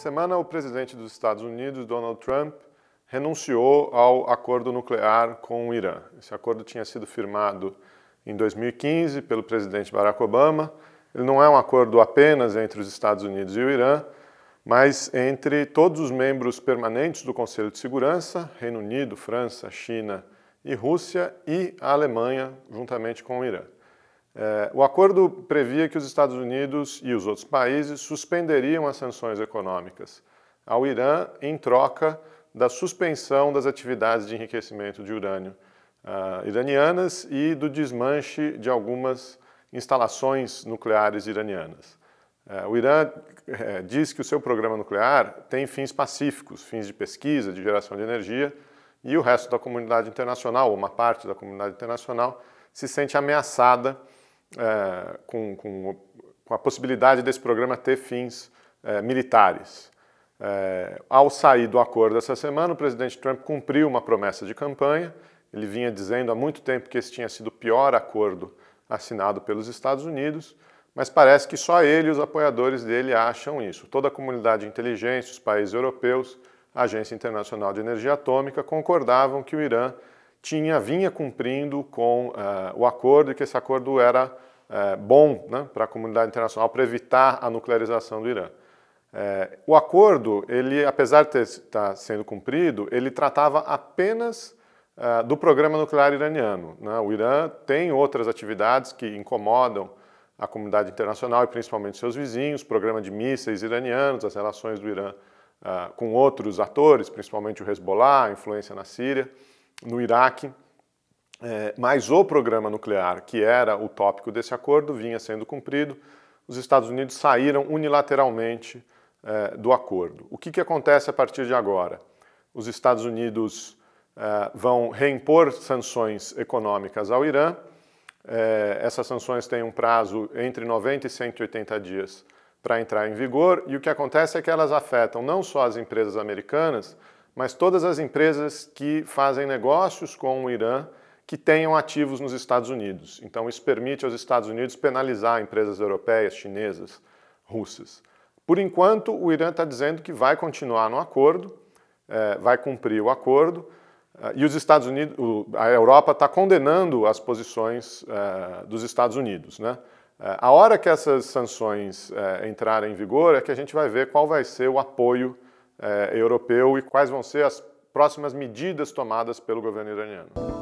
semana, o presidente dos Estados Unidos, Donald Trump, renunciou ao acordo nuclear com o Irã. Esse acordo tinha sido firmado em 2015 pelo presidente Barack Obama. Ele não é um acordo apenas entre os Estados Unidos e o Irã, mas entre todos os membros permanentes do Conselho de Segurança, Reino Unido, França, China e Rússia, e a Alemanha, juntamente com o Irã. É, o acordo previa que os Estados Unidos e os outros países suspenderiam as sanções econômicas ao Irã em troca da suspensão das atividades de enriquecimento de urânio uh, iranianas e do desmanche de algumas instalações nucleares iranianas. Uh, o Irã uh, diz que o seu programa nuclear tem fins pacíficos, fins de pesquisa, de geração de energia, e o resto da comunidade internacional, ou uma parte da comunidade internacional, se sente ameaçada é, com, com, com, a possibilidade desse programa ter fins é, militares. É, ao sair do acordo essa semana, o presidente Trump cumpriu uma promessa de campanha. Ele vinha dizendo há muito tempo que esse tinha sido o pior acordo assinado pelos Estados Unidos, mas parece que só ele e os apoiadores dele acham isso. Toda a comunidade de inteligência, os países europeus, a Agência Internacional de Energia Atômica concordavam que o Irã tinha vinha cumprindo com uh, o acordo e que esse acordo era uh, bom né, para a comunidade internacional para evitar a nuclearização do Irã. Uh, o acordo, ele, apesar de estar tá sendo cumprido, ele tratava apenas do programa nuclear iraniano. Né? O Irã tem outras atividades que incomodam a comunidade internacional e principalmente seus vizinhos, programa de mísseis iranianos, as relações do Irã com outros atores, principalmente o Hezbollah, a influência na Síria no Iraque, é, mas o programa nuclear, que era o tópico desse acordo, vinha sendo cumprido. Os Estados Unidos saíram unilateralmente é, do acordo. O que, que acontece a partir de agora? Os Estados Unidos é, vão reimpor sanções econômicas ao Irã. É, essas sanções têm um prazo entre 90 e 180 dias para entrar em vigor, e o que acontece é que elas afetam não só as empresas americanas, mas todas as empresas que fazem negócios com o Irã que tenham ativos nos Estados Unidos. Então, isso permite aos Estados Unidos penalizar empresas europeias, chinesas, russas. Por enquanto, o Irã está dizendo que vai continuar no acordo, é, vai cumprir o acordo, é, e os Estados Unidos, a Europa está condenando as posições é, dos Estados Unidos. Né? A hora que essas sanções é, entrarem em vigor é que a gente vai ver qual vai ser o apoio é, europeu e quais vão ser as próximas medidas tomadas pelo governo iraniano.